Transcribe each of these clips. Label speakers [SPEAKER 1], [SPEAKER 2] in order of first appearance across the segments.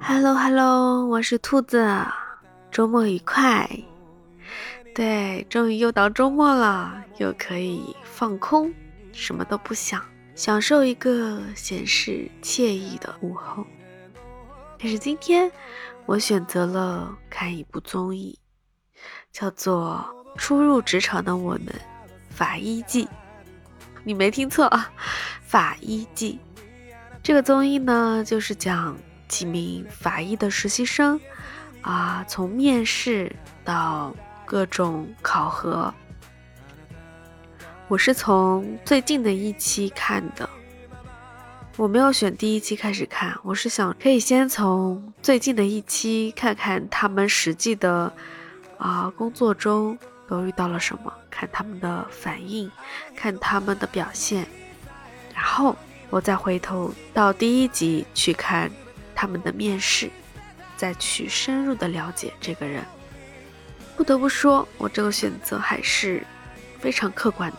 [SPEAKER 1] Hello Hello，我是兔子，周末愉快。对，终于又到周末了，又可以放空，什么都不想，享受一个闲适惬意的午后。但是今天我选择了看一部综艺，叫做《初入职场的我们》，法医季。你没听错啊，法医季。这个综艺呢，就是讲几名法医的实习生啊，从面试到各种考核。我是从最近的一期看的。我没有选第一期开始看，我是想可以先从最近的一期看看他们实际的啊工作中都遇到了什么，看他们的反应，看他们的表现，然后我再回头到第一集去看他们的面试，再去深入的了解这个人。不得不说，我这个选择还是非常客观的。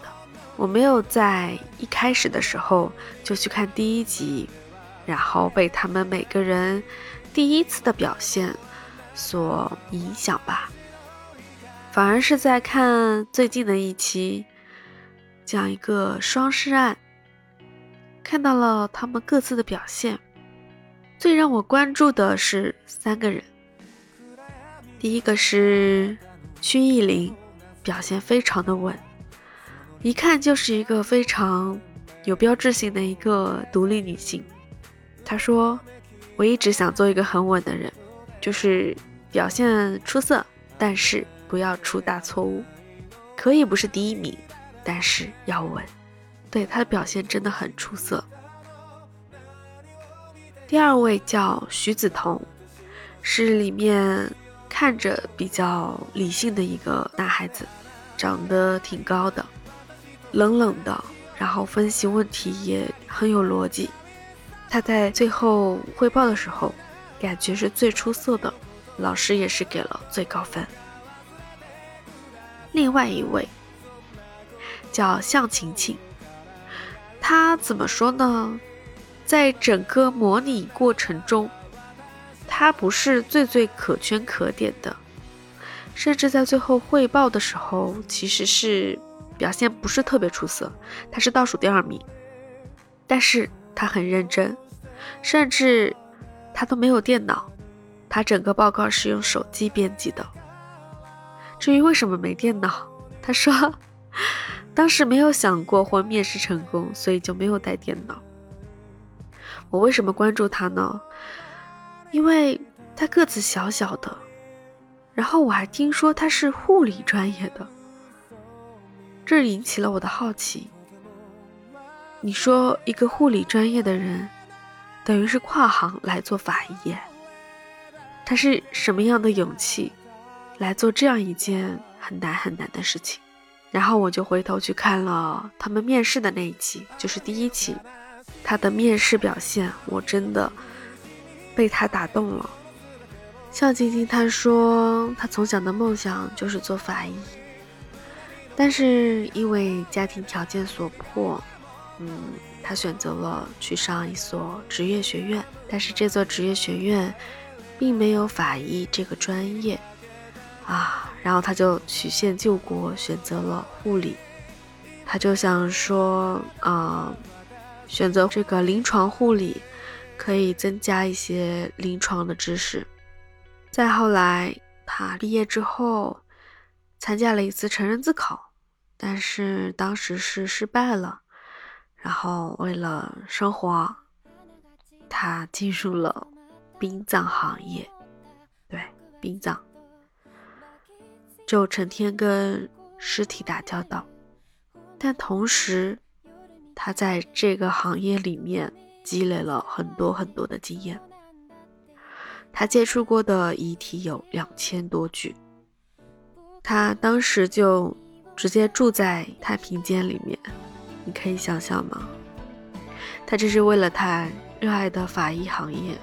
[SPEAKER 1] 我没有在一开始的时候就去看第一集，然后被他们每个人第一次的表现所影响吧，反而是在看最近的一期，讲一个双尸案，看到了他们各自的表现。最让我关注的是三个人，第一个是曲艺林，表现非常的稳。一看就是一个非常有标志性的一个独立女性。她说：“我一直想做一个很稳的人，就是表现出色，但是不要出大错误。可以不是第一名，但是要稳。”对他的表现真的很出色。第二位叫徐子彤，是里面看着比较理性的一个男孩子，长得挺高的。冷冷的，然后分析问题也很有逻辑。他在最后汇报的时候，感觉是最出色的，老师也是给了最高分。另外一位叫向晴晴，她怎么说呢？在整个模拟过程中，她不是最最可圈可点的，甚至在最后汇报的时候，其实是。表现不是特别出色，她是倒数第二名，但是他很认真，甚至他都没有电脑，他整个报告是用手机编辑的。至于为什么没电脑，他说当时没有想过或面试成功，所以就没有带电脑。我为什么关注他呢？因为他个子小小的，然后我还听说他是护理专业的。这引起了我的好奇。你说一个护理专业的人，等于是跨行来做法医，他是什么样的勇气来做这样一件很难很难的事情？然后我就回头去看了他们面试的那一期，就是第一期，他的面试表现，我真的被他打动了。笑晶晶她说，她从小的梦想就是做法医。但是因为家庭条件所迫，嗯，他选择了去上一所职业学院。但是这座职业学院并没有法医这个专业啊，然后他就曲线救国，选择了护理。他就想说，啊，选择这个临床护理可以增加一些临床的知识。再后来，他毕业之后。参加了一次成人自考，但是当时是失败了。然后为了生活，他进入了殡葬行业，对，殡葬，就成天跟尸体打交道。但同时，他在这个行业里面积累了很多很多的经验。他接触过的遗体有两千多具。他当时就直接住在太平间里面，你可以想象吗？他这是为了他热爱的法医行业。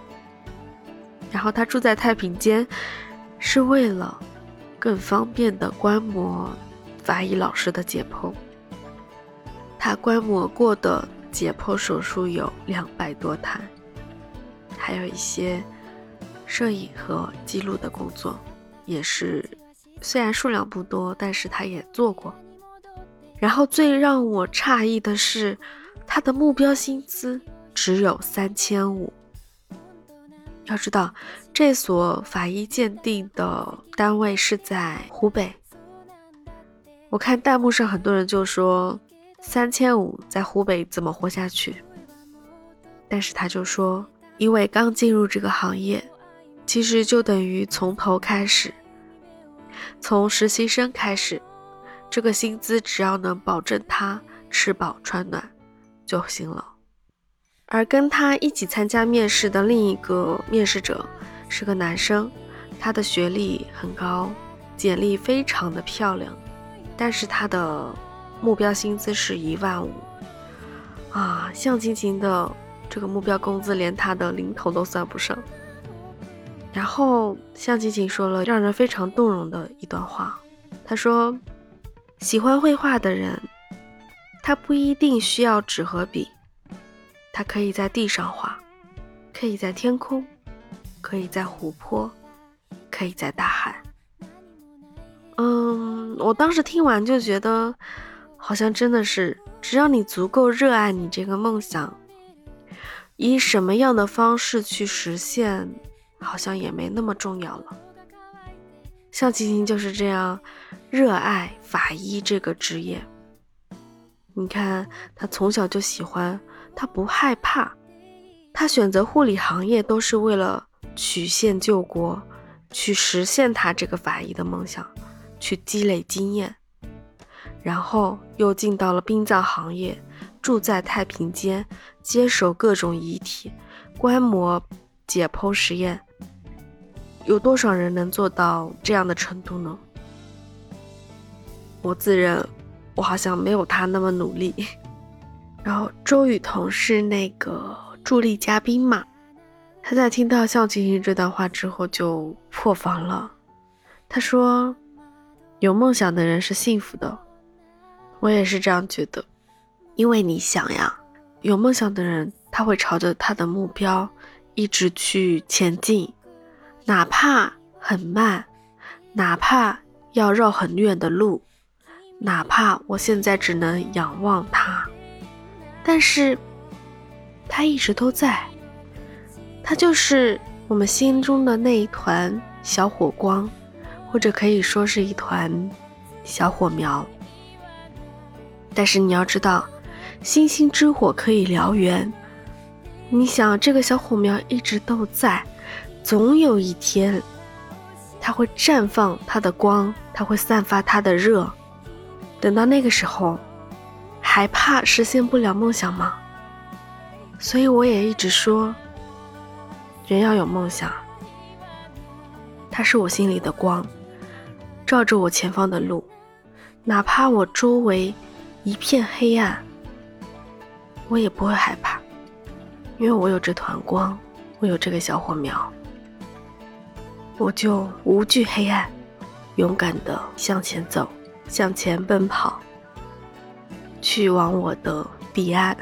[SPEAKER 1] 然后他住在太平间，是为了更方便的观摩法医老师的解剖。他观摩过的解剖手术有两百多台，还有一些摄影和记录的工作，也是虽然数量不多，但是他也做过。然后最让我诧异的是，他的目标薪资只有三千五。要知道，这所法医鉴定的单位是在湖北。我看弹幕上很多人就说，三千五在湖北怎么活下去？但是他就说，因为刚进入这个行业，其实就等于从头开始，从实习生开始，这个薪资只要能保证他吃饱穿暖就行了。而跟他一起参加面试的另一个面试者是个男生，他的学历很高，简历非常的漂亮，但是他的目标薪资是一万五啊，向晴晴的这个目标工资连他的零头都算不上。然后向晴晴说了让人非常动容的一段话，他说：“喜欢绘画的人，他不一定需要纸和笔。”它可以在地上画，可以在天空，可以在湖泊，可以在大海。嗯，我当时听完就觉得，好像真的是，只要你足够热爱你这个梦想，以什么样的方式去实现，好像也没那么重要了。像晴晴就是这样，热爱法医这个职业。你看，他从小就喜欢。他不害怕，他选择护理行业都是为了曲线救国，去实现他这个法医的梦想，去积累经验，然后又进到了殡葬行业，住在太平间，接手各种遗体观摩、解剖实验。有多少人能做到这样的程度呢？我自认，我好像没有他那么努力。然后周雨彤是那个助力嘉宾嘛，他在听到向晴晴这段话之后就破防了。他说：“有梦想的人是幸福的。”我也是这样觉得，因为你想呀，有梦想的人他会朝着他的目标一直去前进，哪怕很慢，哪怕要绕很远的路，哪怕我现在只能仰望他。但是，他一直都在，他就是我们心中的那一团小火光，或者可以说是一团小火苗。但是你要知道，星星之火可以燎原。你想，这个小火苗一直都在，总有一天，它会绽放它的光，它会散发它的热。等到那个时候。还怕实现不了梦想吗？所以我也一直说，人要有梦想。它是我心里的光，照着我前方的路，哪怕我周围一片黑暗，我也不会害怕，因为我有这团光，我有这个小火苗，我就无惧黑暗，勇敢的向前走，向前奔跑。去往我的彼岸，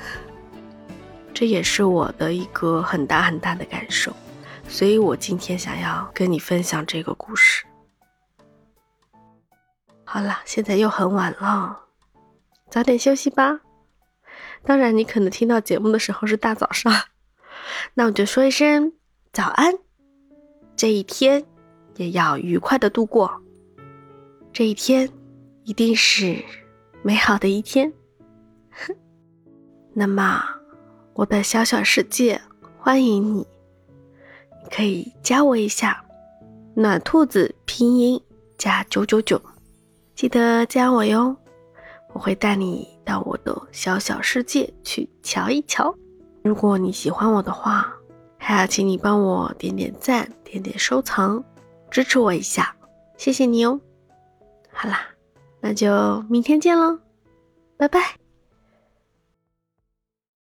[SPEAKER 1] 这也是我的一个很大很大的感受，所以我今天想要跟你分享这个故事。好了，现在又很晚了，早点休息吧。当然，你可能听到节目的时候是大早上，那我就说一声早安。这一天也要愉快的度过，这一天一定是美好的一天。那么，我的小小世界欢迎你，你可以加我一下，暖兔子拼音加九九九，记得加我哟，我会带你到我的小小世界去瞧一瞧。如果你喜欢我的话，还要请你帮我点点赞、点点收藏，支持我一下，谢谢你哦。好啦，那就明天见喽，拜拜。